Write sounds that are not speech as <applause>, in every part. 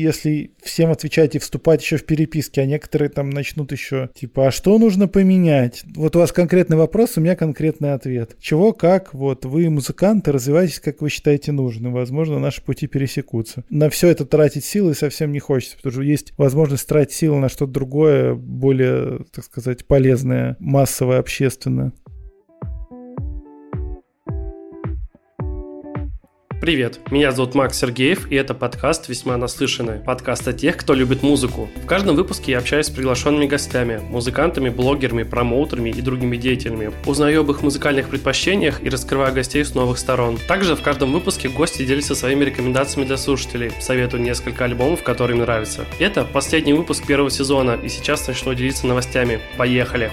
если всем отвечать и вступать еще в переписки, а некоторые там начнут еще, типа, а что нужно поменять? Вот у вас конкретный вопрос, у меня конкретный ответ. Чего, как, вот, вы музыканты, развивайтесь, как вы считаете нужным. Возможно, наши пути пересекутся. На все это тратить силы совсем не хочется, потому что есть возможность тратить силы на что-то другое, более, так сказать, полезное, массовое, общественное. Привет, меня зовут Макс Сергеев, и это подкаст «Весьма наслышанный». Подкаст о тех, кто любит музыку. В каждом выпуске я общаюсь с приглашенными гостями, музыкантами, блогерами, промоутерами и другими деятелями. Узнаю об их музыкальных предпочтениях и раскрываю гостей с новых сторон. Также в каждом выпуске гости делятся своими рекомендациями для слушателей, советую несколько альбомов, которые им нравятся. Это последний выпуск первого сезона, и сейчас начну делиться новостями. Поехали!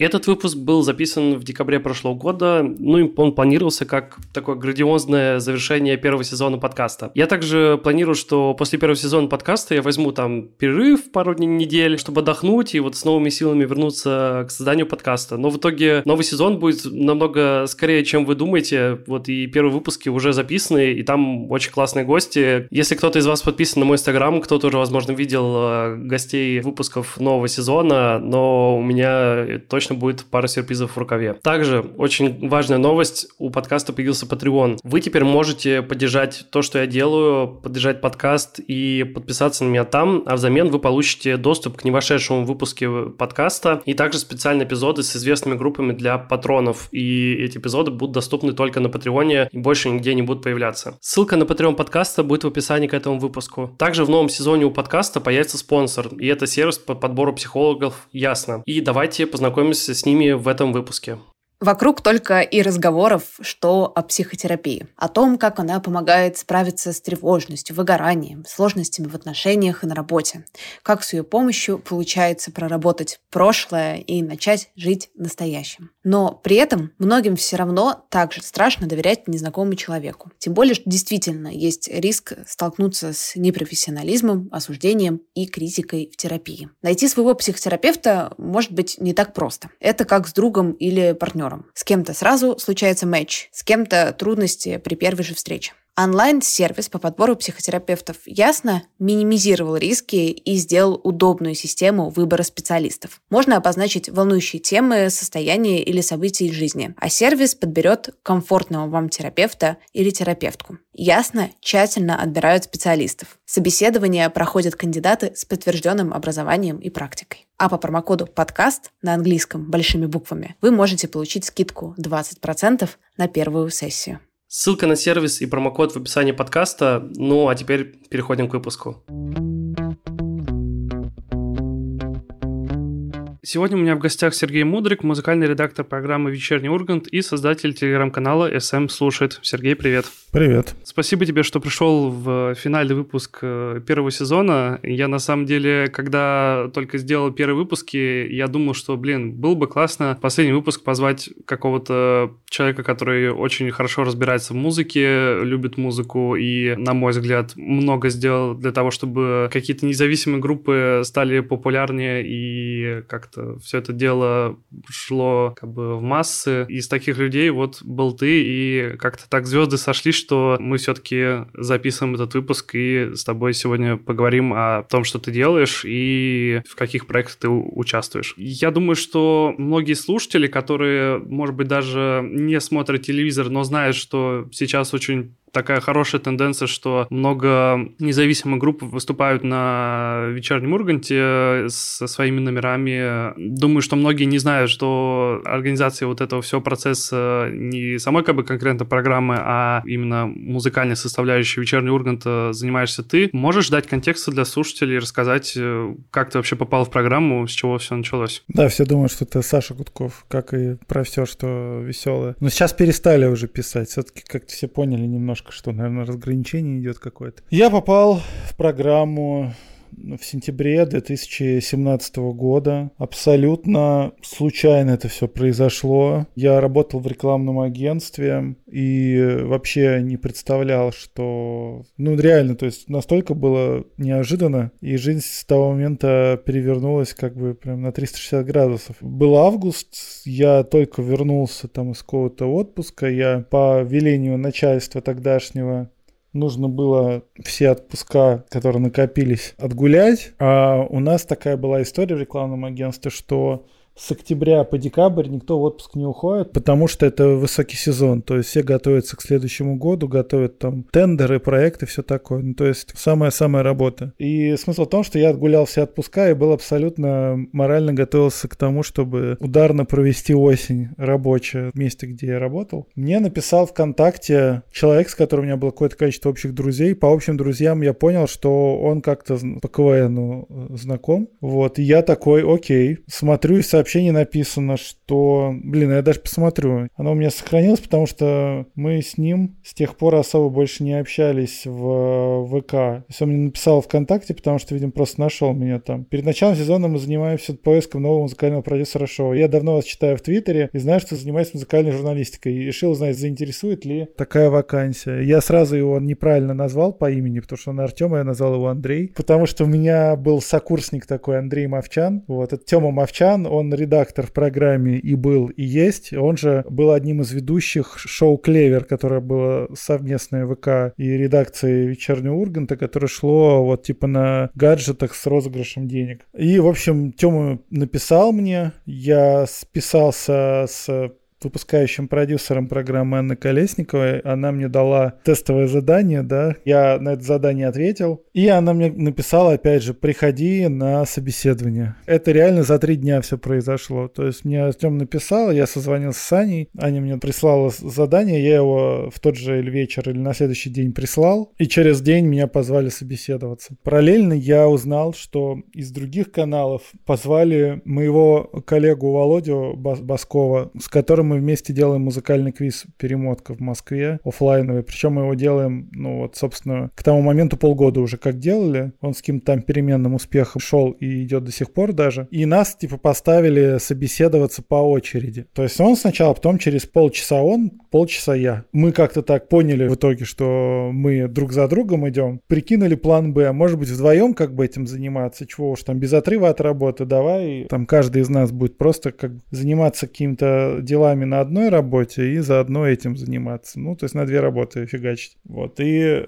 Этот выпуск был записан в декабре прошлого года, ну и он планировался как такое грандиозное завершение первого сезона подкаста. Я также планирую, что после первого сезона подкаста я возьму там перерыв пару дней недель, чтобы отдохнуть и вот с новыми силами вернуться к созданию подкаста. Но в итоге новый сезон будет намного скорее, чем вы думаете. Вот и первые выпуски уже записаны, и там очень классные гости. Если кто-то из вас подписан на мой инстаграм, кто-то уже, возможно, видел э, гостей выпусков нового сезона, но у меня точно точно будет пара сюрпризов в рукаве. Также очень важная новость, у подкаста появился Patreon. Вы теперь можете поддержать то, что я делаю, поддержать подкаст и подписаться на меня там, а взамен вы получите доступ к невошедшему выпуске подкаста и также специальные эпизоды с известными группами для патронов. И эти эпизоды будут доступны только на Патреоне и больше нигде не будут появляться. Ссылка на Patreon подкаста будет в описании к этому выпуску. Также в новом сезоне у подкаста появится спонсор, и это сервис по подбору психологов Ясно. И давайте познакомимся познакомимся с ними в этом выпуске. Вокруг только и разговоров, что о психотерапии. О том, как она помогает справиться с тревожностью, выгоранием, сложностями в отношениях и на работе. Как с ее помощью получается проработать прошлое и начать жить настоящим. Но при этом многим все равно также страшно доверять незнакомому человеку. Тем более, что действительно есть риск столкнуться с непрофессионализмом, осуждением и критикой в терапии. Найти своего психотерапевта может быть не так просто. Это как с другом или партнером партнером. С кем-то сразу случается матч, с кем-то трудности при первой же встрече. Онлайн-сервис по подбору психотерапевтов ясно минимизировал риски и сделал удобную систему выбора специалистов. Можно обозначить волнующие темы, состояния или события из жизни, а сервис подберет комфортного вам терапевта или терапевтку. Ясно тщательно отбирают специалистов. Собеседования проходят кандидаты с подтвержденным образованием и практикой. А по промокоду подкаст на английском большими буквами вы можете получить скидку 20% на первую сессию. Ссылка на сервис и промокод в описании подкаста. Ну, а теперь переходим к выпуску. Сегодня у меня в гостях Сергей Мудрик, музыкальный редактор программы «Вечерний Ургант» и создатель телеграм-канала «СМ Слушает». Сергей, привет. Привет. Спасибо тебе, что пришел в финальный выпуск э, первого сезона. Я, на самом деле, когда только сделал первые выпуски, я думал, что, блин, было бы классно последний выпуск позвать какого-то человека, который очень хорошо разбирается в музыке, любит музыку и, на мой взгляд, много сделал для того, чтобы какие-то независимые группы стали популярнее и как как-то все это дело шло как бы в массы. Из таких людей вот был ты, и как-то так звезды сошли, что мы все-таки записываем этот выпуск и с тобой сегодня поговорим о том, что ты делаешь и в каких проектах ты участвуешь. Я думаю, что многие слушатели, которые, может быть, даже не смотрят телевизор, но знают, что сейчас очень такая хорошая тенденция, что много независимых групп выступают на вечернем Урганте со своими номерами. Думаю, что многие не знают, что организация вот этого всего процесса не самой как бы конкретно программы, а именно музыкальной составляющей вечерний Ургант занимаешься ты. Можешь дать контекст для слушателей, рассказать, как ты вообще попал в программу, с чего все началось? Да, все думают, что это Саша Гудков, как и про все, что веселое. Но сейчас перестали уже писать. Все-таки, как все поняли немножко, немножко, что, наверное, разграничение идет какое-то. Я попал в программу в сентябре 2017 года. Абсолютно случайно это все произошло. Я работал в рекламном агентстве и вообще не представлял, что... Ну, реально, то есть настолько было неожиданно, и жизнь с того момента перевернулась как бы прям на 360 градусов. Был август, я только вернулся там из какого-то отпуска, я по велению начальства тогдашнего нужно было все отпуска, которые накопились, отгулять. А у нас такая была история в рекламном агентстве, что с октября по декабрь никто в отпуск не уходит, потому что это высокий сезон. То есть все готовятся к следующему году, готовят там тендеры, проекты, все такое. Ну, то есть самая-самая работа. И смысл в том, что я отгулял все отпуска и был абсолютно морально готовился к тому, чтобы ударно провести осень рабочая в месте, где я работал. Мне написал ВКонтакте человек, с которым у меня было какое-то количество общих друзей. По общим друзьям я понял, что он как-то по КВНу э, знаком. Вот, и я такой, окей, смотрю и сообщаю сообщении написано, что... Блин, я даже посмотрю. Оно у меня сохранилось, потому что мы с ним с тех пор особо больше не общались в ВК. Есть он мне написал ВКонтакте, потому что, видимо, просто нашел меня там. Перед началом сезона мы занимаемся поиском нового музыкального продюсера шоу. Я давно вас читаю в Твиттере и знаю, что занимаюсь музыкальной журналистикой. И решил узнать, заинтересует ли такая вакансия. Я сразу его неправильно назвал по имени, потому что он Артем, а я назвал его Андрей. Потому что у меня был сокурсник такой Андрей Мовчан. Вот, это Тёма Мовчан, он редактор в программе и был, и есть. Он же был одним из ведущих шоу «Клевер», которое было совместное ВК и редакции «Вечернего Урганта», которое шло вот типа на гаджетах с розыгрышем денег. И, в общем, Тёма написал мне, я списался с выпускающим продюсером программы Анны Колесниковой. Она мне дала тестовое задание, да. Я на это задание ответил. И она мне написала, опять же, приходи на собеседование. Это реально за три дня все произошло. То есть мне Артем написал, я созвонился с Аней. Аня мне прислала задание, я его в тот же вечер или на следующий день прислал. И через день меня позвали собеседоваться. Параллельно я узнал, что из других каналов позвали моего коллегу Володю Баскова, с которым мы вместе делаем музыкальный квиз «Перемотка» в Москве, офлайновый. Причем мы его делаем, ну вот, собственно, к тому моменту полгода уже как делали. Он с каким-то там переменным успехом шел и идет до сих пор даже. И нас, типа, поставили собеседоваться по очереди. То есть он сначала, потом через полчаса он, полчаса я. Мы как-то так поняли в итоге, что мы друг за другом идем. Прикинули план Б. Может быть, вдвоем как бы этим заниматься. Чего уж там, без отрыва от работы. Давай, там каждый из нас будет просто как заниматься какими-то делами делами на одной работе и заодно этим заниматься. Ну, то есть на две работы фигачить. Вот. И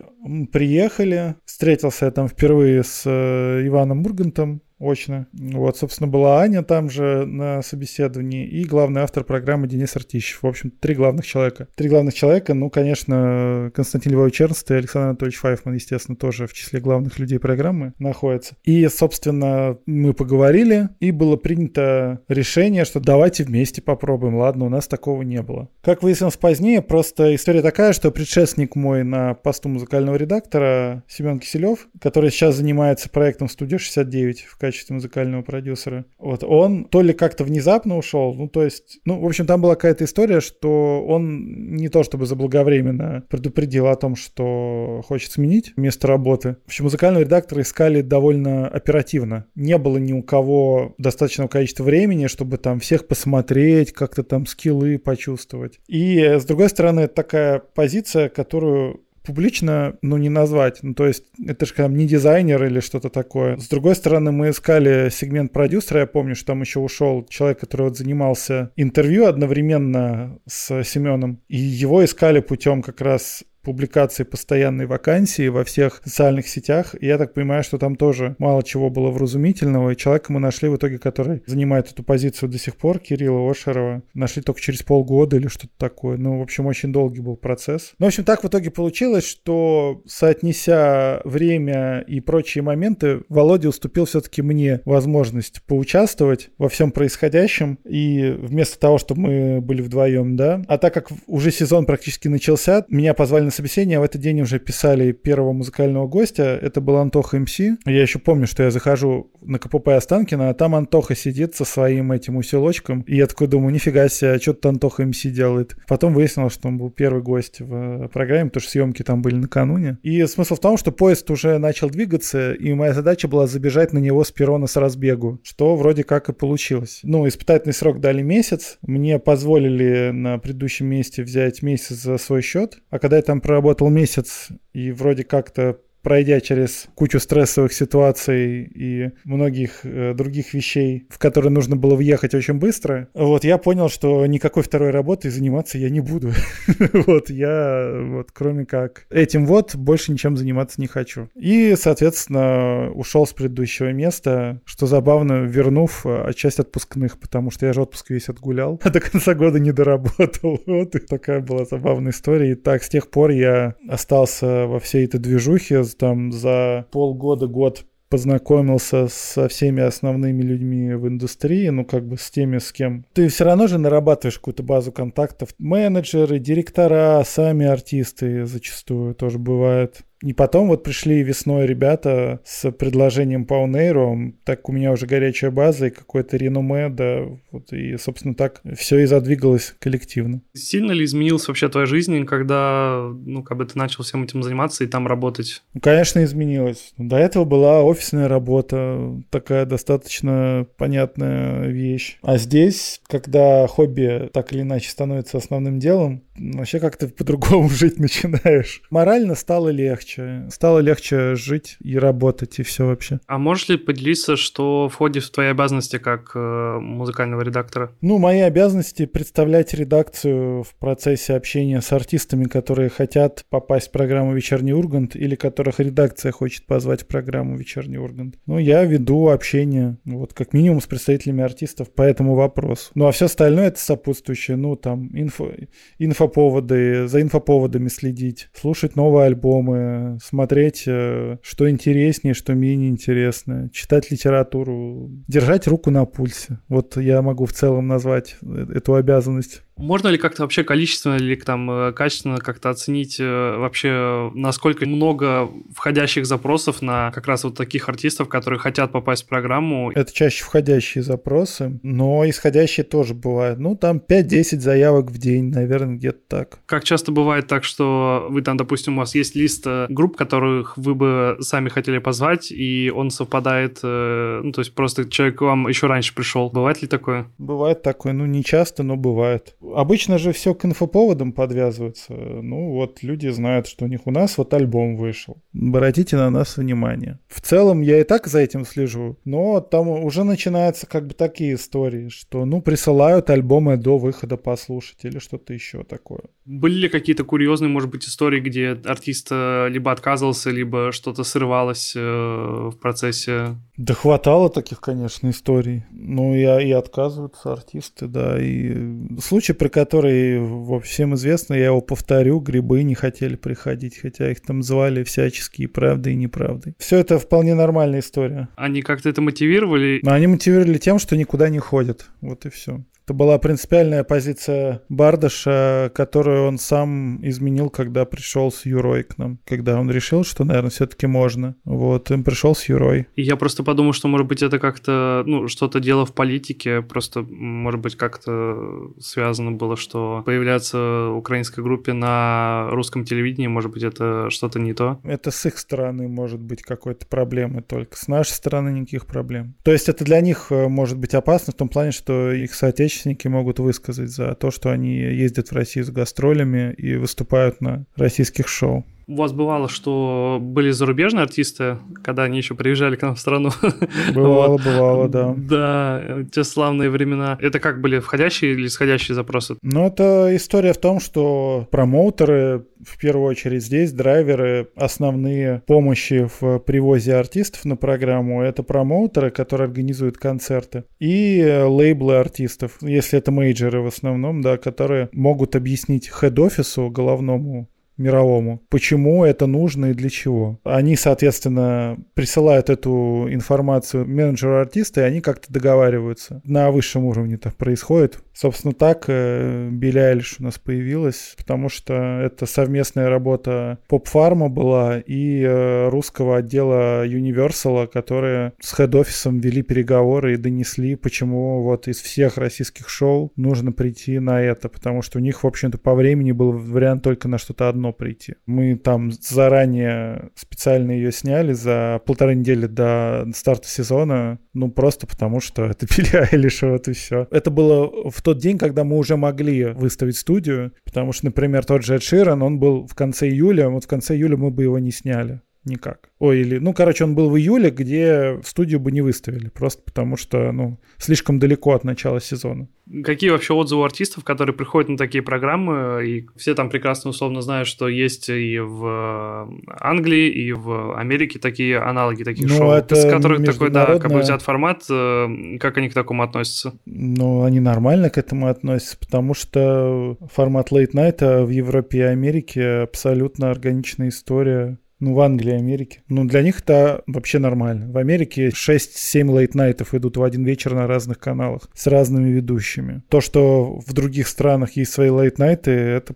приехали, встретился я там впервые с э, Иваном Мургантом, очно. Вот, собственно, была Аня там же на собеседовании и главный автор программы Денис Артищев. В общем, три главных человека. Три главных человека, ну, конечно, Константин Львович Эрнст и Александр Анатольевич Файфман, естественно, тоже в числе главных людей программы находятся. И, собственно, мы поговорили, и было принято решение, что давайте вместе попробуем. Ладно, у нас такого не было. Как выяснилось позднее, просто история такая, что предшественник мой на посту музыкального редактора Семен Киселев, который сейчас занимается проектом «Студия 69» в качестве качестве музыкального продюсера. Вот он то ли как-то внезапно ушел, ну то есть, ну в общем там была какая-то история, что он не то чтобы заблаговременно предупредил о том, что хочет сменить место работы. В общем, музыкального редактора искали довольно оперативно. Не было ни у кого достаточного количества времени, чтобы там всех посмотреть, как-то там скиллы почувствовать. И с другой стороны, это такая позиция, которую публично, ну, не назвать. Ну, то есть, это же не дизайнер или что-то такое. С другой стороны, мы искали сегмент продюсера. Я помню, что там еще ушел человек, который вот занимался интервью одновременно с Семеном. И его искали путем как раз публикации постоянной вакансии во всех социальных сетях. Я так понимаю, что там тоже мало чего было вразумительного. И человека мы нашли в итоге, который занимает эту позицию до сих пор, Кирилла Ошерова. Нашли только через полгода или что-то такое. Ну, в общем, очень долгий был процесс. Ну, в общем, так в итоге получилось, что соотнеся время и прочие моменты, Володя уступил все-таки мне возможность поучаствовать во всем происходящем. И вместо того, чтобы мы были вдвоем, да. А так как уже сезон практически начался, меня позвали на собеседование, а в этот день уже писали первого музыкального гостя. Это был Антоха МС. Я еще помню, что я захожу на КПП Останкина, а там Антоха сидит со своим этим усилочком. И я такой думаю, нифига себе, а что тут Антоха МС делает? Потом выяснилось, что он был первый гость в программе, потому что съемки там были накануне. И смысл в том, что поезд уже начал двигаться, и моя задача была забежать на него с перрона с разбегу, что вроде как и получилось. Ну, испытательный срок дали месяц. Мне позволили на предыдущем месте взять месяц за свой счет. А когда я там проработал месяц и вроде как-то пройдя через кучу стрессовых ситуаций и многих э, других вещей, в которые нужно было въехать очень быстро, вот я понял, что никакой второй работой заниматься я не буду. <laughs> вот я вот кроме как этим вот больше ничем заниматься не хочу. И, соответственно, ушел с предыдущего места, что забавно, вернув э, часть отпускных, потому что я же отпуск весь отгулял, а <laughs> до конца года не доработал. <laughs> вот такая была забавная история. И так, с тех пор я остался во всей этой движухе, там за полгода-год познакомился со всеми основными людьми в индустрии, ну, как бы с теми, с кем. Ты все равно же нарабатываешь какую-то базу контактов. Менеджеры, директора, сами артисты зачастую тоже бывают. И потом вот пришли весной ребята с предложением по Унейру, так у меня уже горячая база и какое-то реноме, да, вот, и, собственно, так все и задвигалось коллективно. Сильно ли изменилась вообще твоя жизнь, когда, ну, как бы ты начал всем этим заниматься и там работать? Ну, конечно, изменилась. До этого была офисная работа, такая достаточно понятная вещь. А здесь, когда хобби так или иначе становится основным делом, вообще как-то <laughs> по-другому жить начинаешь. Морально стало легче. Стало легче жить и работать, и все вообще. А можешь ли поделиться, что входит в твои обязанности как э, музыкального редактора? Ну, мои обязанности представлять редакцию в процессе общения с артистами, которые хотят попасть в программу «Вечерний Ургант» или которых редакция хочет позвать в программу «Вечерний Ургант». Ну, я веду общение, вот, как минимум с представителями артистов по этому вопросу. Ну, а все остальное это сопутствующее, ну, там, инфо инфоповоды, за инфоповодами следить, слушать новые альбомы, смотреть, э, что интереснее, что менее интересно, читать литературу, держать руку на пульсе. Вот я могу в целом назвать э, эту обязанность. Можно ли как-то вообще количественно или там э, качественно как-то оценить э, вообще, насколько много входящих запросов на как раз вот таких артистов, которые хотят попасть в программу? Это чаще входящие запросы, но исходящие тоже бывают. Ну, там 5-10 заявок в день, наверное, где-то так. Как часто бывает так, что вы там, допустим, у вас есть лист э, групп, которых вы бы сами хотели позвать, и он совпадает, ну, то есть просто человек к вам еще раньше пришел. Бывает ли такое? Бывает такое, ну, не часто, но бывает. Обычно же все к инфоповодам подвязывается. Ну вот люди знают, что у них у нас вот альбом вышел. Обратите на нас внимание. В целом я и так за этим слежу, но там уже начинаются как бы такие истории, что ну присылают альбомы до выхода послушать или что-то еще такое. Были ли какие-то курьезные, может быть, истории, где артист э, либо отказывался, либо что-то срывалось э, в процессе? Да хватало таких, конечно, историй. Ну, и, и отказываются артисты, да. И случай, про который всем известно, я его повторю, грибы не хотели приходить, хотя их там звали всяческие правды и неправды. Все это вполне нормальная история. Они как-то это мотивировали? Они мотивировали тем, что никуда не ходят. Вот и все. Это была принципиальная позиция Бардаша, которую он сам изменил, когда пришел с Юрой к нам. Когда он решил, что, наверное, все-таки можно. Вот, он пришел с Юрой. И я просто подумал, что, может быть, это как-то, ну, что-то дело в политике. Просто, может быть, как-то связано было, что появляться украинской группе на русском телевидении, может быть, это что-то не то. Это с их стороны может быть какой-то проблемы только. С нашей стороны никаких проблем. То есть это для них э, может быть опасно в том плане, что их соотечественники могут высказать за то, что они ездят в Россию с гастролями и выступают на российских шоу. У вас бывало, что были зарубежные артисты, когда они еще приезжали к нам в страну? <laughs> Бывало, вот. бывало, да. Да, те славные времена. Это как были входящие или исходящие запросы? Ну, это история в том, что промоутеры, в первую очередь здесь, драйверы, основные помощи в привозе артистов на программу, это промоутеры, которые организуют концерты, и лейблы артистов, если это мейджеры в основном, да, которые могут объяснить хед-офису, головному мировому. Почему это нужно и для чего? Они, соответственно, присылают эту информацию менеджеру артиста, и они как-то договариваются. На высшем уровне это происходит. Собственно, так э, Билли Айлиш у нас появилась, потому что это совместная работа поп-фарма была и э, русского отдела Universal, которые с хед-офисом вели переговоры и донесли, почему вот из всех российских шоу нужно прийти на это, потому что у них, в общем-то, по времени был вариант только на что-то одно прийти. Мы там заранее специально ее сняли за полторы недели до старта сезона, ну, просто потому что <laughs> это Билли Айлиш, вот и все. Это было в тот день, когда мы уже могли выставить студию, потому что, например, тот же Эд Ширан, он был в конце июля, вот в конце июля мы бы его не сняли никак. Ой, или, ну, короче, он был в июле, где в студию бы не выставили, просто потому что, ну, слишком далеко от начала сезона. Какие вообще отзывы артистов, которые приходят на такие программы, и все там прекрасно условно знают, что есть и в Англии, и в Америке такие аналоги таких ну, шоу, это с которых такой, да, как бы взят формат, э, как они к такому относятся? Ну, они нормально к этому относятся, потому что формат Late Night в Европе и Америке абсолютно органичная история ну, в Англии, Америке. Ну, для них это вообще нормально. В Америке 6-7 лейт-найтов идут в один вечер на разных каналах с разными ведущими. То, что в других странах есть свои лейт-найты, это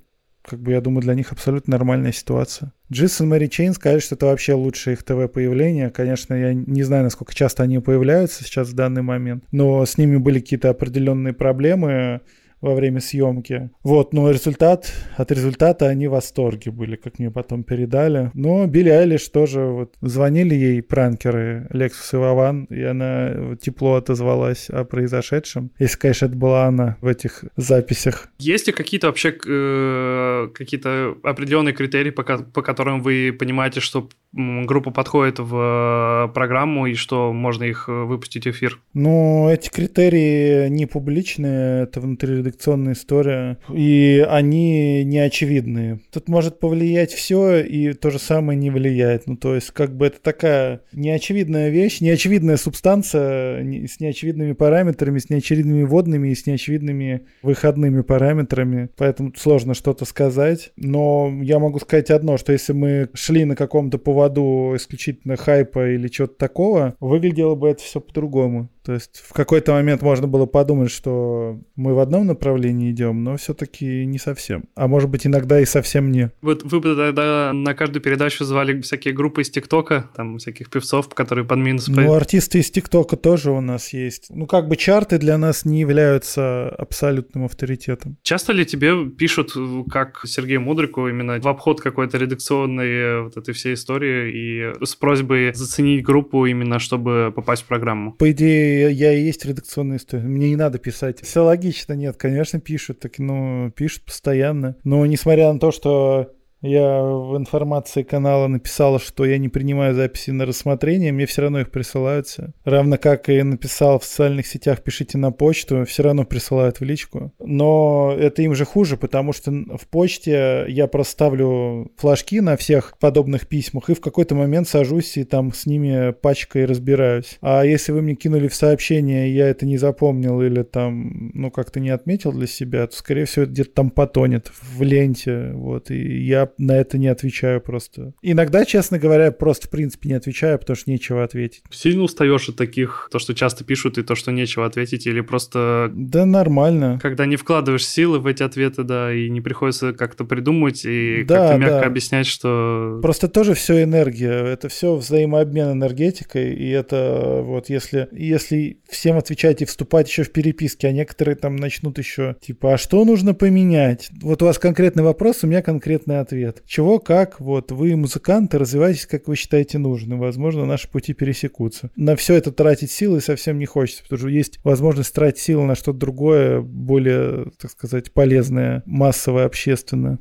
как бы, я думаю, для них абсолютно нормальная ситуация. Джисон Мэри Чейн сказали, что это вообще лучшее их ТВ-появление. Конечно, я не знаю, насколько часто они появляются сейчас в данный момент, но с ними были какие-то определенные проблемы во время съемки. Вот, но результат, от результата они в восторге были, как мне потом передали. Но Билли Айлиш тоже, вот, звонили ей пранкеры Лексус и Вован, и она тепло отозвалась о произошедшем. Если, конечно, это была она в этих записях. Есть ли какие-то вообще э, какие-то определенные критерии, по, по которым вы понимаете, что группа подходит в э, программу и что можно их э, выпустить в эфир? Ну, эти критерии не публичные, это внутриредакционная история, и они не очевидные. Тут может повлиять все, и то же самое не влияет. Ну, то есть, как бы это такая неочевидная вещь, неочевидная субстанция с неочевидными параметрами, с неочевидными водными и с неочевидными выходными параметрами, поэтому сложно что-то сказать. Но я могу сказать одно, что если мы шли на каком-то поводу поводу исключительно хайпа или чего-то такого, выглядело бы это все по-другому. То есть в какой-то момент можно было подумать, что мы в одном направлении идем, но все-таки не совсем. А может быть, иногда и совсем не. Вот вы бы тогда на каждую передачу звали всякие группы из ТикТока, там всяких певцов, которые под минус... Ну, артисты из ТикТока тоже у нас есть. Ну, как бы чарты для нас не являются абсолютным авторитетом. Часто ли тебе пишут, как Сергею Мудрику, именно в обход какой-то редакционной вот этой всей истории и с просьбой заценить группу именно, чтобы попасть в программу? По идее, я и есть редакционная история. Мне не надо писать. Все логично, нет, конечно, пишут, так, ну, пишут постоянно. Но несмотря на то, что я в информации канала написал, что я не принимаю записи на рассмотрение, мне все равно их присылаются. Равно как и написал в социальных сетях, пишите на почту, все равно присылают в личку. Но это им же хуже, потому что в почте я просто ставлю флажки на всех подобных письмах и в какой-то момент сажусь и там с ними пачкой разбираюсь. А если вы мне кинули в сообщение, я это не запомнил или там, ну, как-то не отметил для себя, то, скорее всего, это где-то там потонет в ленте, вот, и я на это не отвечаю просто. Иногда, честно говоря, просто в принципе не отвечаю, потому что нечего ответить. Сильно устаешь от таких, то, что часто пишут, и то, что нечего ответить, или просто... Да нормально. Когда не вкладываешь силы в эти ответы, да, и не приходится как-то придумать и да, как-то мягко да. объяснять, что... Просто тоже все энергия, это все взаимообмен энергетикой, и это вот если, если всем отвечать и вступать еще в переписки, а некоторые там начнут еще типа, а что нужно поменять? Вот у вас конкретный вопрос, у меня конкретный ответ ответ. Чего, как, вот, вы музыканты, развивайтесь, как вы считаете нужным. Возможно, наши пути пересекутся. На все это тратить силы совсем не хочется, потому что есть возможность тратить силы на что-то другое, более, так сказать, полезное, массовое, общественное.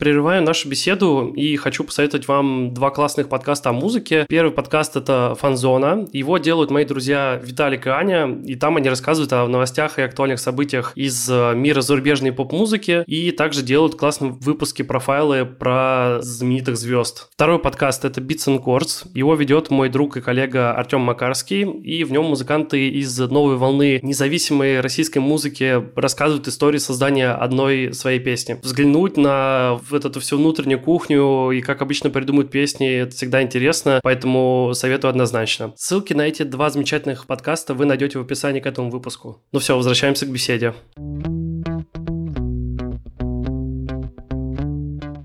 Прерываю нашу беседу и хочу посоветовать вам два классных подкаста о музыке. Первый подкаст – это «Фанзона». Его делают мои друзья Виталик и Аня, и там они рассказывают о новостях и актуальных событиях из э, мира зарубежной поп-музыки, и также делают классные выпуски профайлы про знаменитых звезд. Второй подкаст – это Beats and Chords. Его ведет мой друг и коллега Артем Макарский, и в нем музыканты из новой волны независимой российской музыки рассказывают истории создания одной своей песни. Взглянуть на вот эту всю внутреннюю кухню и как обычно придумывают песни, это всегда интересно, поэтому советую однозначно. Ссылки на эти два замечательных подкаста вы найдете в описании к этому выпуску. Ну все, возвращаемся к беседе.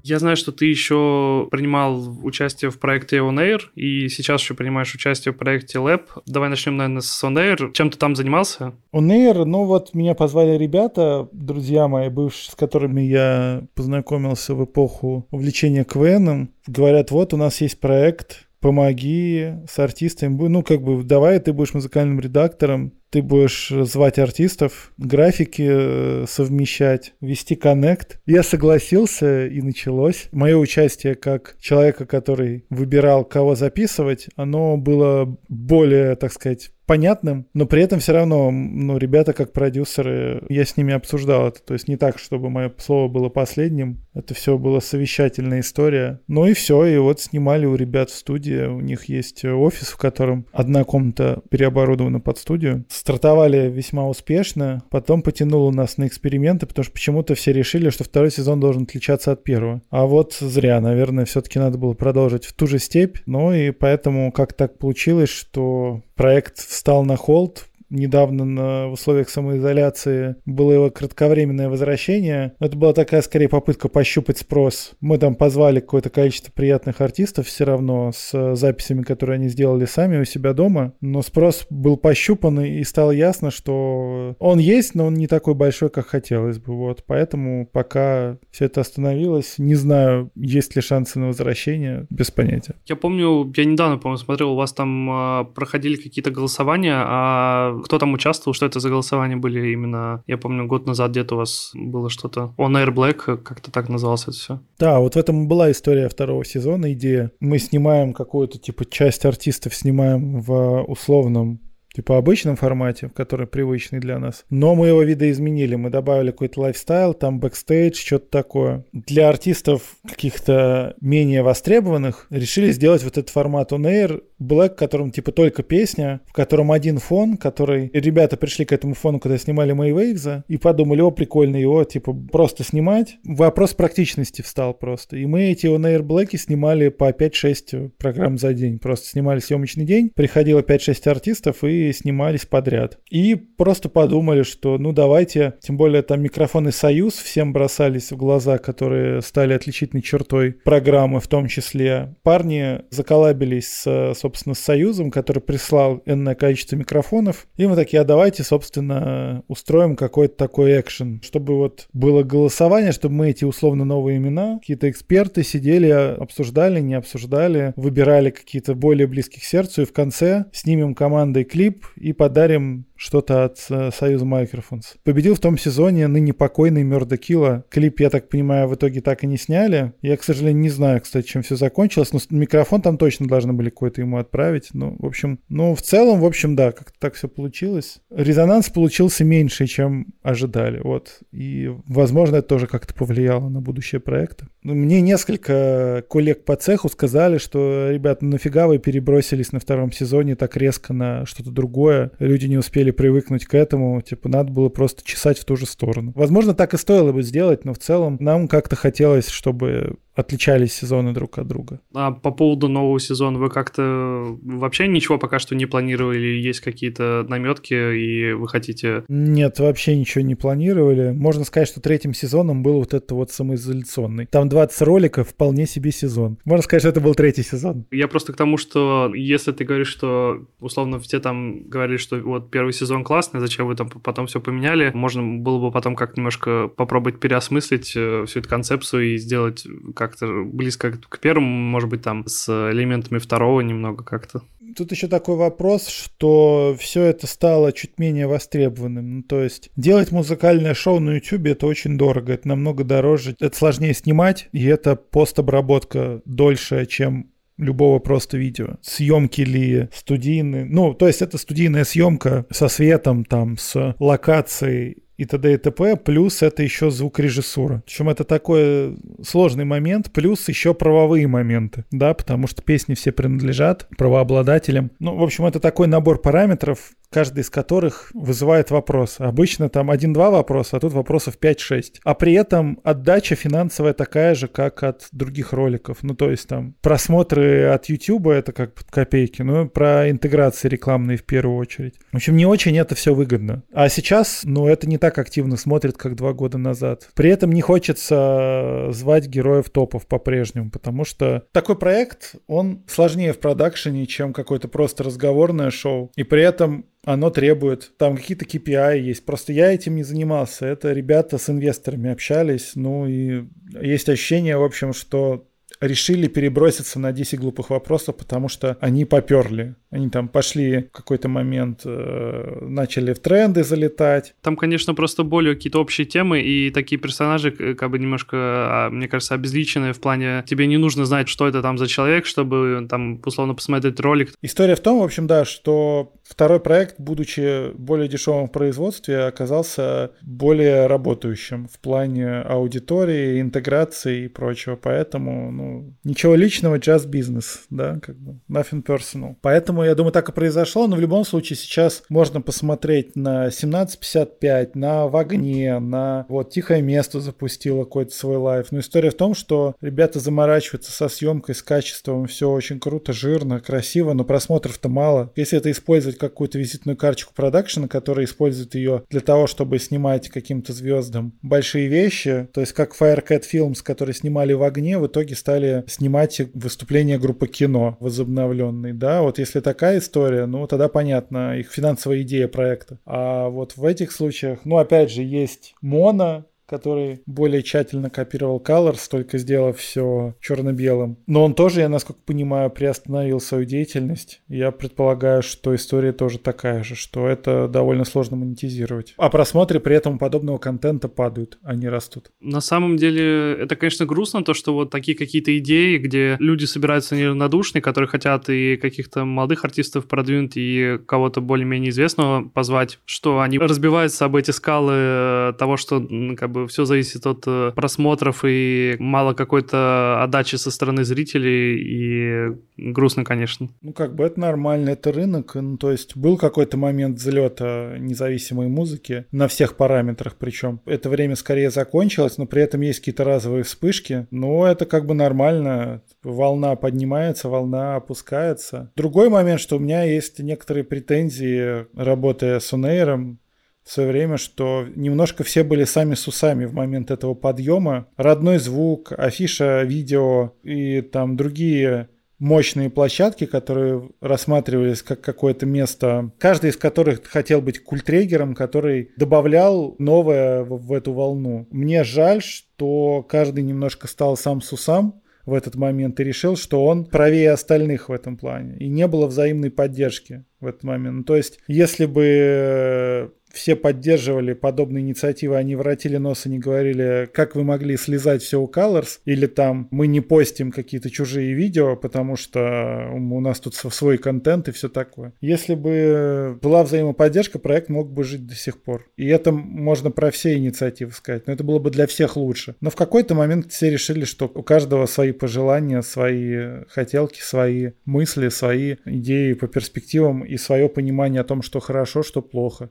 Я знаю, что ты еще принимал участие в проекте On Air, и сейчас еще принимаешь участие в проекте Lab. Давай начнем, наверное, с On Air. Чем ты там занимался? On Air, ну вот меня позвали ребята, друзья мои, бывшие, с которыми я познакомился в эпоху увлечения КВНом. Говорят, вот у нас есть проект, помоги с артистами. Ну, как бы, давай ты будешь музыкальным редактором, ты будешь звать артистов, графики э, совмещать, вести коннект. Я согласился, и началось. Мое участие как человека, который выбирал, кого записывать, оно было более, так сказать, понятным, но при этом все равно, ну, ребята как продюсеры, я с ними обсуждал это, то есть не так, чтобы мое слово было последним, это все было совещательная история. Ну и все, и вот снимали у ребят в студии, у них есть офис, в котором одна комната переоборудована под студию, стартовали весьма успешно, потом потянуло нас на эксперименты, потому что почему-то все решили, что второй сезон должен отличаться от первого. А вот зря, наверное, все-таки надо было продолжить в ту же степь, ну и поэтому как так получилось, что проект встал на холд, недавно на, в условиях самоизоляции было его кратковременное возвращение. Это была такая, скорее, попытка пощупать спрос. Мы там позвали какое-то количество приятных артистов все равно с записями, которые они сделали сами у себя дома. Но спрос был пощупан, и стало ясно, что он есть, но он не такой большой, как хотелось бы. Вот. Поэтому пока все это остановилось, не знаю, есть ли шансы на возвращение, без понятия. Я помню, я недавно, по-моему, смотрел, у вас там э, проходили какие-то голосования, а кто там участвовал, что это за голосования были именно, я помню, год назад где-то у вас было что-то, On Air Black, как-то так называлось это все. Да, вот в этом была история второго сезона, идея. Мы снимаем какую-то, типа, часть артистов снимаем в условном типа обычном формате, который привычный для нас. Но мы его видоизменили, мы добавили какой-то lifestyle, там бэкстейдж, что-то такое. Для артистов каких-то менее востребованных решили сделать вот этот формат on air, Black, в котором типа только песня, в котором один фон, который... Ребята пришли к этому фону, когда снимали Maywaves а, и подумали, о, прикольно его, типа, просто снимать. Вопрос практичности встал просто. И мы эти On Air Black снимали по 5-6 программ за день. Просто снимали съемочный день, приходило 5-6 артистов и снимались подряд. И просто подумали, что ну давайте, тем более там микрофоны Союз всем бросались в глаза, которые стали отличительной чертой программы в том числе. Парни заколабились с собственно, с Союзом, который прислал энное количество микрофонов. И мы такие, а давайте, собственно, устроим какой-то такой экшен, чтобы вот было голосование, чтобы мы эти условно новые имена, какие-то эксперты сидели, обсуждали, не обсуждали, выбирали какие-то более близких сердцу, и в конце снимем командой клип и подарим что-то от э, Союза Microphones. Победил в том сезоне ныне покойный Мёрда Килла. Клип, я так понимаю, в итоге так и не сняли. Я, к сожалению, не знаю, кстати, чем все закончилось, но микрофон там точно должны были какой-то ему отправить. Ну, в общем, ну, в целом, в общем, да, как-то так все получилось. Резонанс получился меньше, чем ожидали, вот. И, возможно, это тоже как-то повлияло на будущее проекта. Мне несколько коллег по цеху сказали, что, ребята, нафига вы перебросились на втором сезоне так резко на что-то другое. Люди не успели привыкнуть к этому. Типа, надо было просто чесать в ту же сторону. Возможно, так и стоило бы сделать, но в целом нам как-то хотелось, чтобы отличались сезоны друг от друга. А по поводу нового сезона вы как-то вообще ничего пока что не планировали? Есть какие-то наметки, и вы хотите... Нет, вообще ничего не планировали. Можно сказать, что третьим сезоном был вот это вот самоизоляционный. Там 20 роликов, вполне себе сезон. Можно сказать, что это был третий сезон. Я просто к тому, что если ты говоришь, что условно все там говорили, что вот первый сезон классный, зачем вы там потом все поменяли, можно было бы потом как немножко попробовать переосмыслить э, всю эту концепцию и сделать как как-то близко к первому, может быть, там с элементами второго немного как-то. Тут еще такой вопрос, что все это стало чуть менее востребованным. Ну, то есть делать музыкальное шоу на YouTube это очень дорого, это намного дороже, это сложнее снимать, и это постобработка дольше, чем любого просто видео. Съемки ли студийные. Ну, то есть это студийная съемка со светом, там, с локацией и т.д. и т.п. Плюс это еще звукорежиссура. Причем это такой сложный момент, плюс еще правовые моменты, да, потому что песни все принадлежат правообладателям. Ну, в общем, это такой набор параметров, каждый из которых вызывает вопрос. Обычно там один-два вопроса, а тут вопросов 5-6. А при этом отдача финансовая такая же, как от других роликов. Ну, то есть там просмотры от YouTube это как копейки, ну, про интеграции рекламные в первую очередь. В общем, не очень это все выгодно. А сейчас, ну, это не так активно смотрит, как два года назад. При этом не хочется звать героев топов по-прежнему, потому что такой проект, он сложнее в продакшене, чем какое-то просто разговорное шоу. И при этом оно требует, там какие-то KPI есть. Просто я этим не занимался. Это ребята с инвесторами общались. Ну и есть ощущение, в общем, что решили переброситься на 10 глупых вопросов, потому что они поперли. Они там пошли в какой-то момент, э, начали в тренды залетать. Там, конечно, просто более какие-то общие темы и такие персонажи, как бы немножко, а, мне кажется, обезличенные в плане тебе не нужно знать, что это там за человек, чтобы там, условно, посмотреть ролик. История в том, в общем, да, что второй проект, будучи более дешевым в производстве, оказался более работающим в плане аудитории, интеграции и прочего. Поэтому, ну, ничего личного, just business, да, как бы, nothing personal. Поэтому я думаю, так и произошло, но в любом случае сейчас можно посмотреть на 1755, на В огне, на вот Тихое место запустило какой-то свой лайф. Но история в том, что ребята заморачиваются со съемкой, с качеством, все очень круто, жирно, красиво, но просмотров-то мало. Если это использовать какую-то визитную карточку продакшена, которая использует ее для того, чтобы снимать каким-то звездам большие вещи, то есть как Firecat Films, которые снимали в огне, в итоге стали снимать выступления группы кино возобновленной, да, вот если такая история, ну, тогда понятно, их финансовая идея проекта. А вот в этих случаях, ну, опять же, есть Мона, который более тщательно копировал Colors, только сделав все черно-белым. Но он тоже, я насколько понимаю, приостановил свою деятельность. Я предполагаю, что история тоже такая же, что это довольно сложно монетизировать. А просмотры при этом подобного контента падают, а не растут. На самом деле, это, конечно, грустно, то, что вот такие какие-то идеи, где люди собираются неравнодушные, которые хотят и каких-то молодых артистов продвинуть, и кого-то более-менее известного позвать, что они разбиваются об эти скалы того, что как бы бы все зависит от э, просмотров и мало какой-то отдачи со стороны зрителей, и грустно, конечно. Ну, как бы это нормально, это рынок, ну, то есть был какой-то момент взлета независимой музыки на всех параметрах причем. Это время скорее закончилось, но при этом есть какие-то разовые вспышки, но это как бы нормально, волна поднимается, волна опускается. Другой момент, что у меня есть некоторые претензии, работая с Унейром, в свое время, что немножко все были сами с усами в момент этого подъема. Родной звук, афиша, видео и там другие мощные площадки, которые рассматривались как какое-то место, каждый из которых хотел быть культрегером, который добавлял новое в, эту волну. Мне жаль, что каждый немножко стал сам с усам, в этот момент и решил, что он правее остальных в этом плане. И не было взаимной поддержки в этот момент. Ну, то есть, если бы все поддерживали подобные инициативы, они воротили нос и не говорили, как вы могли слезать все у Colors, или там мы не постим какие-то чужие видео, потому что у нас тут свой контент и все такое. Если бы была взаимоподдержка, проект мог бы жить до сих пор. И это можно про все инициативы сказать, но это было бы для всех лучше. Но в какой-то момент все решили, что у каждого свои пожелания, свои хотелки, свои мысли, свои идеи по перспективам и свое понимание о том, что хорошо, что плохо.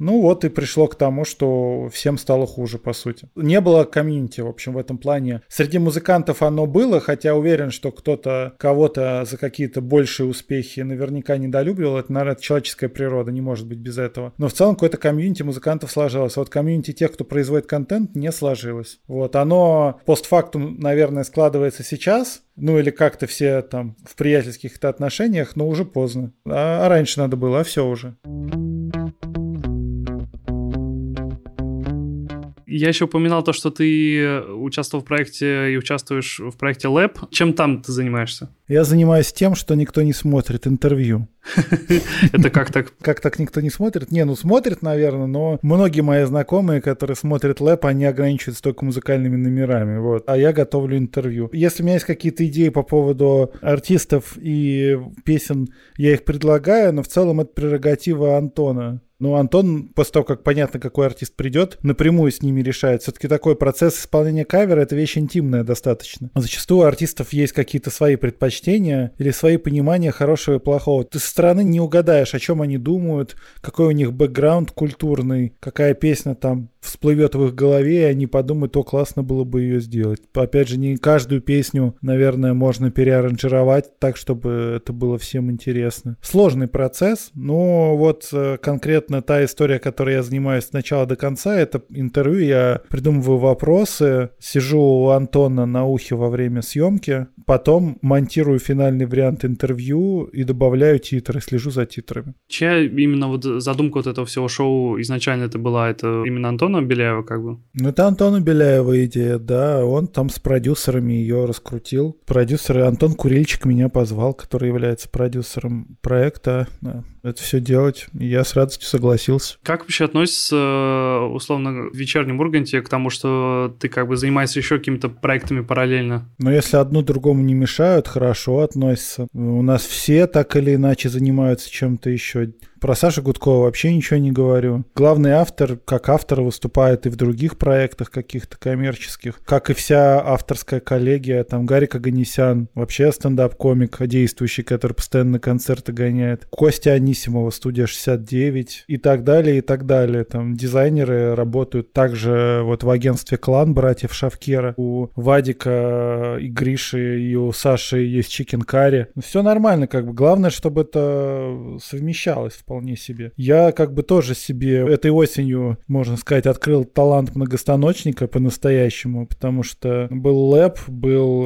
Ну вот и пришло к тому, что всем стало хуже, по сути. Не было комьюнити, в общем, в этом плане. Среди музыкантов оно было, хотя уверен, что кто-то кого-то за какие-то большие успехи наверняка недолюбливал. Это, наверное, человеческая природа, не может быть без этого. Но в целом какое-то комьюнити музыкантов сложилось. Вот комьюнити тех, кто производит контент, не сложилось. Вот оно постфактум, наверное, складывается сейчас, ну или как-то все там в приятельских-то отношениях, но уже поздно. А, а раньше надо было, а все уже. Я еще упоминал то, что ты участвовал в проекте и участвуешь в проекте Lab. Чем там ты занимаешься? Я занимаюсь тем, что никто не смотрит интервью. <laughs> Это как так? Как так никто не смотрит? Не, ну смотрит, наверное, но многие мои знакомые, которые смотрят лэп, они ограничиваются только музыкальными номерами, вот. А я готовлю интервью. Если у меня есть какие-то идеи по поводу артистов и песен, я их предлагаю, но в целом это прерогатива Антона. Ну, Антон, после того, как понятно, какой артист придет, напрямую с ними решает. Все-таки такой процесс исполнения кавера — это вещь интимная достаточно. Зачастую у артистов есть какие-то свои предпочтения или свои понимания хорошего и плохого. Ты со стороны не угадаешь, о чем они думают, какой у них бэкграунд культурный, какая песня там всплывет в их голове, и они подумают, о, классно было бы ее сделать. Опять же, не каждую песню, наверное, можно переаранжировать так, чтобы это было всем интересно. Сложный процесс, но вот э, конкретно та история, которой я занимаюсь с начала до конца, это интервью, я придумываю вопросы, сижу у Антона на ухе во время съемки, потом монтирую финальный вариант интервью и добавляю титры, слежу за титрами. Чья именно вот задумка вот этого всего шоу изначально это была? Это именно Антон Антона Беляева как бы? Ну, это Антона Беляева идея, да. Он там с продюсерами ее раскрутил. Продюсер Антон Курильчик меня позвал, который является продюсером проекта. Это все делать. Я с радостью согласился. Как вообще относится, э, условно, в вечернем Урганте к тому, что ты как бы занимаешься еще какими-то проектами параллельно? Ну, если одно другому не мешают, хорошо относятся. У нас все так или иначе занимаются чем-то еще. Про Сашу Гудкова вообще ничего не говорю. Главный автор, как автор, выступает и в других проектах каких-то коммерческих. Как и вся авторская коллегия. Там Гарик Аганесян, вообще стендап-комик действующий, который постоянно на концерты гоняет. Костя Анисимова, студия 69 и так далее, и так далее. Там дизайнеры работают также вот в агентстве «Клан» братьев Шавкера. У Вадика и Гриши, и у Саши есть чикен карри. Ну, Все нормально, как бы. Главное, чтобы это совмещалось вполне себе. Я как бы тоже себе этой осенью, можно сказать, открыл талант многостаночника по-настоящему, потому что был Lab, был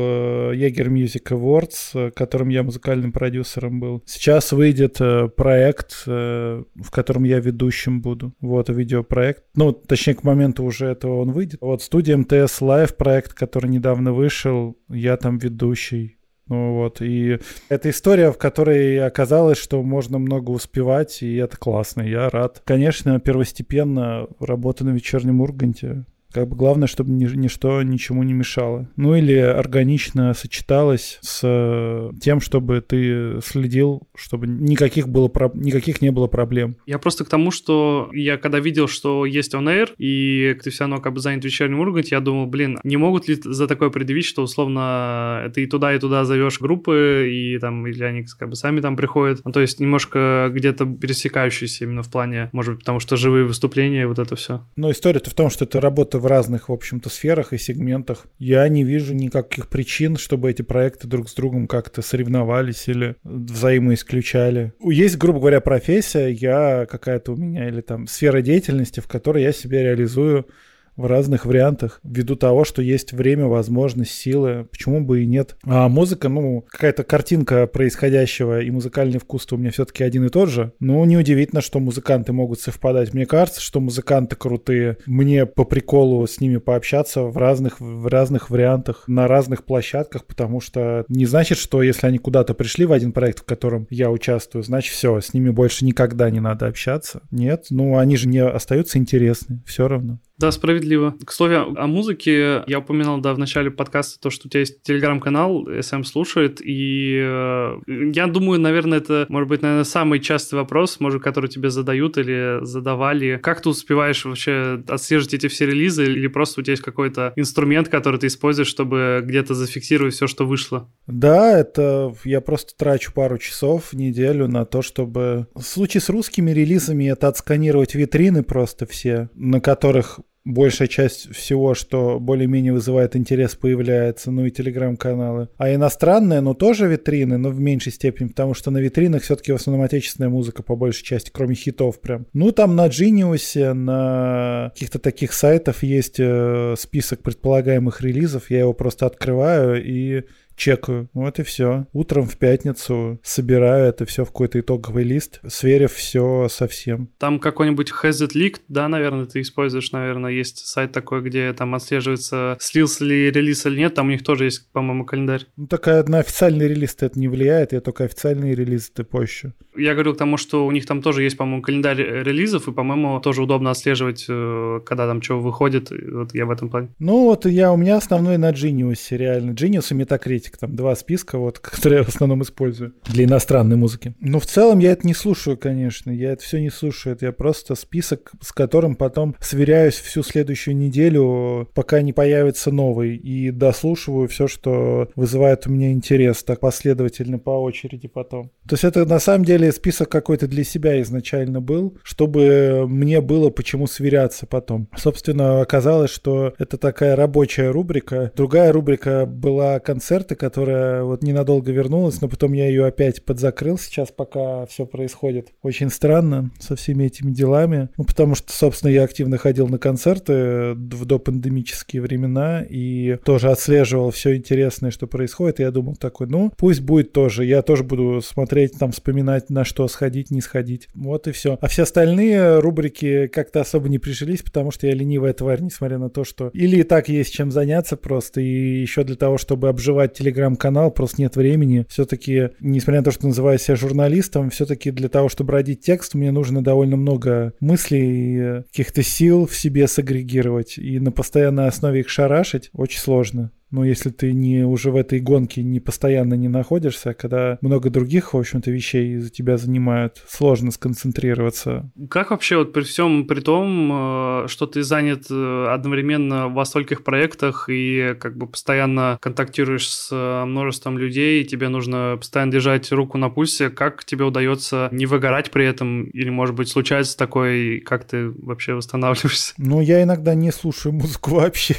Jaeger Music Awards, которым я музыкальным продюсером был. Сейчас выйдет э, проект, э, в котором я ведущим буду. Вот, видеопроект. Ну, точнее, к моменту уже этого он выйдет. Вот, студия МТС Live проект, который недавно вышел, я там ведущий. Ну вот, и это история, в которой оказалось, что можно много успевать, и это классно, я рад. Конечно, первостепенно работа на вечернем Урганте, как бы главное, чтобы ни, ничто ничему не мешало. Ну или органично сочеталось с э, тем, чтобы ты следил, чтобы никаких, было, никаких не было проблем. Я просто к тому, что я когда видел, что есть On Air, и ты все равно как бы занят вечерним Ургант, я думал, блин, не могут ли за такое предъявить, что условно ты и туда, и туда зовешь группы, и там, или они как бы сами там приходят. Ну, то есть немножко где-то пересекающиеся именно в плане, может быть, потому что живые выступления, вот это все. Но история-то в том, что это работа в разных, в общем-то, сферах и сегментах. Я не вижу никаких причин, чтобы эти проекты друг с другом как-то соревновались или взаимоисключали. Есть, грубо говоря, профессия, я какая-то у меня, или там сфера деятельности, в которой я себя реализую в разных вариантах, ввиду того, что есть время, возможность, силы, почему бы и нет. А музыка, ну, какая-то картинка происходящего и музыкальный вкус у меня все-таки один и тот же. Ну, неудивительно, что музыканты могут совпадать. Мне кажется, что музыканты крутые. Мне по приколу с ними пообщаться в разных, в разных вариантах, на разных площадках, потому что не значит, что если они куда-то пришли в один проект, в котором я участвую, значит все, с ними больше никогда не надо общаться. Нет, ну они же не остаются интересны, все равно. Да, справедливо. К слову о музыке, я упоминал, да, в начале подкаста то, что у тебя есть телеграм-канал, SM слушает, и э, я думаю, наверное, это, может быть, наверное, самый частый вопрос, может, который тебе задают или задавали. Как ты успеваешь вообще отслеживать эти все релизы, или просто у тебя есть какой-то инструмент, который ты используешь, чтобы где-то зафиксировать все, что вышло? Да, это я просто трачу пару часов в неделю на то, чтобы... В случае с русскими релизами это отсканировать витрины просто все, на которых большая часть всего, что более-менее вызывает интерес, появляется, ну и телеграм-каналы. А иностранные, ну тоже витрины, но в меньшей степени, потому что на витринах все-таки в основном отечественная музыка по большей части, кроме хитов прям. Ну там на Genius, на каких-то таких сайтах есть э, список предполагаемых релизов, я его просто открываю и чекаю. Вот и все. Утром в пятницу собираю это все в какой-то итоговый лист, сверив все совсем. Там какой-нибудь It Leaked, да, наверное, ты используешь, наверное, есть сайт такой, где там отслеживается, слился ли релиз или нет, там у них тоже есть, по-моему, календарь. Ну, такая на официальный релиз это не влияет, я только официальные релизы ты пощу. Я говорю к тому, что у них там тоже есть, по-моему, календарь релизов, и, по-моему, тоже удобно отслеживать, э, когда там что выходит, вот я в этом плане. Ну, вот я, у меня основной на Genius, реально. Genius и Metacritic, там два списка, вот, <laughs> которые я в основном использую для иностранной музыки. Но в целом я это не слушаю, конечно, я это все не слушаю, это я просто список, с которым потом сверяюсь всю следующую неделю, пока не появится новый, и дослушиваю все, что вызывает у меня интерес, так последовательно по очереди потом. То есть это на самом деле список какой-то для себя изначально был, чтобы мне было почему сверяться потом. Собственно, оказалось, что это такая рабочая рубрика. Другая рубрика была концерты, которая вот ненадолго вернулась, но потом я ее опять подзакрыл сейчас, пока все происходит. Очень странно со всеми этими делами. Ну, потому что, собственно, я активно ходил на концерты в допандемические времена и тоже отслеживал все интересное, что происходит. И я думал такой, ну, пусть будет тоже. Я тоже буду смотреть, там, вспоминать, на что сходить, не сходить. Вот и все. А все остальные рубрики как-то особо не прижились, потому что я ленивая тварь, несмотря на то, что или и так есть чем заняться просто, и еще для того, чтобы обживать телеграм-канал, просто нет времени. Все-таки, несмотря на то, что называю себя журналистом, все-таки для того, чтобы родить текст, мне нужно довольно много мыслей, каких-то сил в себе сагрегировать, и на постоянной основе их шарашить очень сложно. Ну, если ты не уже в этой гонке не постоянно не находишься, когда много других, в общем-то, вещей за тебя занимают, сложно сконцентрироваться. Как вообще вот при всем при том, э, что ты занят э, одновременно во стольких проектах и как бы постоянно контактируешь с э, множеством людей, и тебе нужно постоянно держать руку на пульсе, как тебе удается не выгорать при этом, или, может быть, случается такое, как ты вообще восстанавливаешься? Ну, я иногда не слушаю музыку вообще.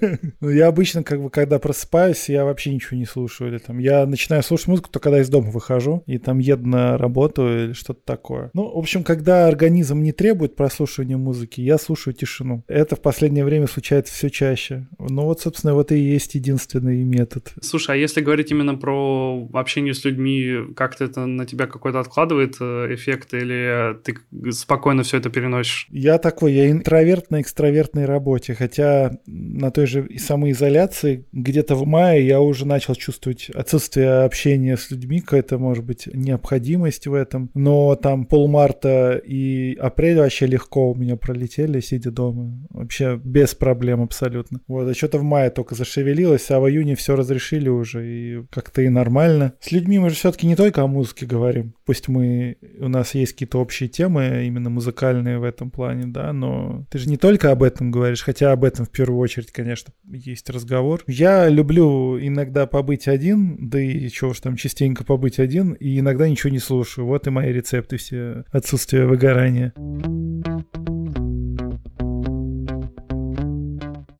<laughs> Я обычно как бы когда просыпаюсь, я вообще ничего не слушаю. Или там я начинаю слушать музыку только когда из дома выхожу и там еду на работу или что-то такое. Ну, в общем, когда организм не требует прослушивания музыки, я слушаю тишину. Это в последнее время случается все чаще. Ну вот, собственно, вот и есть единственный метод. Слушай, а если говорить именно про общение с людьми, как-то это на тебя какой-то откладывает э, эффект или ты спокойно все это переносишь? Я такой, я интроверт на экстравертной работе, хотя на той же самоизоляции где-то в мае я уже начал чувствовать отсутствие общения с людьми, какая-то, может быть, необходимость в этом. Но там полмарта и апрель вообще легко у меня пролетели, сидя дома. Вообще без проблем абсолютно. Вот, а что-то в мае только зашевелилось, а в июне все разрешили уже, и как-то и нормально. С людьми мы же все-таки не только о музыке говорим. Пусть мы, у нас есть какие-то общие темы, именно музыкальные в этом плане, да, но ты же не только об этом говоришь, хотя об этом в первую очередь, конечно, есть разговор. Я люблю иногда побыть один, да и чего уж там частенько побыть один, и иногда ничего не слушаю. Вот и мои рецепты все отсутствие выгорания.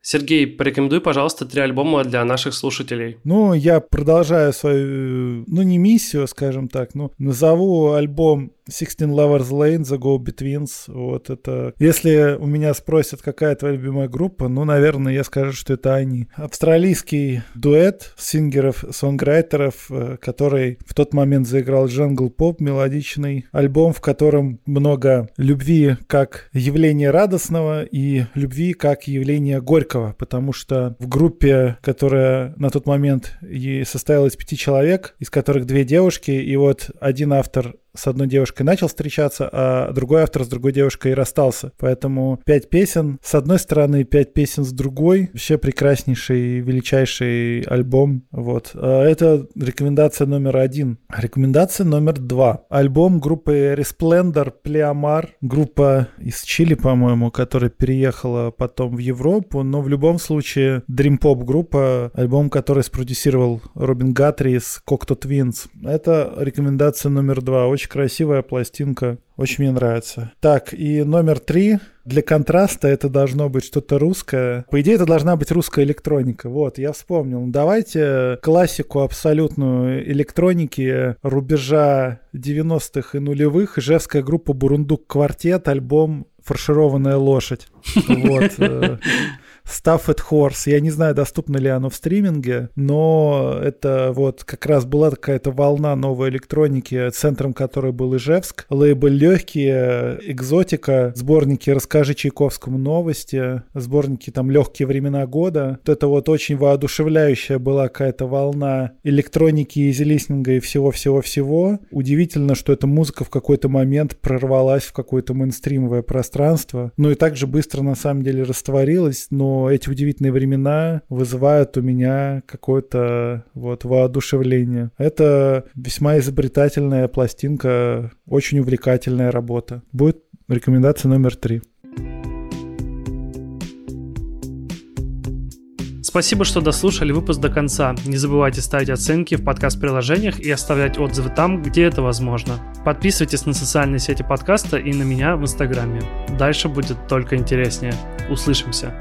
Сергей, порекомендуй, пожалуйста, три альбома для наших слушателей. Ну, я продолжаю свою, ну, не миссию, скажем так, но назову альбом Sixteen Lovers Lane, The Go Betweens. Вот это... Если у меня спросят, какая твоя любимая группа, ну, наверное, я скажу, что это они. Австралийский дуэт сингеров, сонграйтеров, э, который в тот момент заиграл джангл поп мелодичный. Альбом, в котором много любви как явления радостного и любви как явления горького, потому что в группе, которая на тот момент и состояла из пяти человек, из которых две девушки, и вот один автор с одной девушкой начал встречаться, а другой автор с другой девушкой и расстался. Поэтому пять песен с одной стороны, пять песен с другой. Вообще прекраснейший, величайший альбом. Вот. А это рекомендация номер один. Рекомендация номер два. Альбом группы Resplendor Pleamar. Группа из Чили, по-моему, которая переехала потом в Европу. Но в любом случае Dream Pop группа. Альбом, который спродюсировал Робин Гатри из Cocteau Twins. Это рекомендация номер два. Очень красивая пластинка. Очень мне нравится. Так, и номер три. Для контраста это должно быть что-то русское. По идее, это должна быть русская электроника. Вот, я вспомнил. Давайте классику абсолютную электроники рубежа 90-х и нулевых. Ижевская группа «Бурундук Квартет», альбом «Фаршированная лошадь». Вот. At Horse. Я не знаю, доступно ли оно в стриминге, но это вот как раз была какая-то волна новой электроники, центром которой был Ижевск. Лейбл легкие, экзотика, сборники «Расскажи Чайковскому новости», сборники там «Легкие времена года». Вот это вот очень воодушевляющая была какая-то волна электроники, изилистинга и всего-всего-всего. Удивительно, что эта музыка в какой-то момент прорвалась в какое-то мейнстримовое пространство. Ну и также быстро на самом деле растворилась, но эти удивительные времена вызывают у меня какое-то вот воодушевление. Это весьма изобретательная пластинка, очень увлекательная работа. Будет рекомендация номер три. Спасибо, что дослушали выпуск до конца. Не забывайте ставить оценки в подкаст-приложениях и оставлять отзывы там, где это возможно. Подписывайтесь на социальные сети подкаста и на меня в Инстаграме. Дальше будет только интереснее. Услышимся.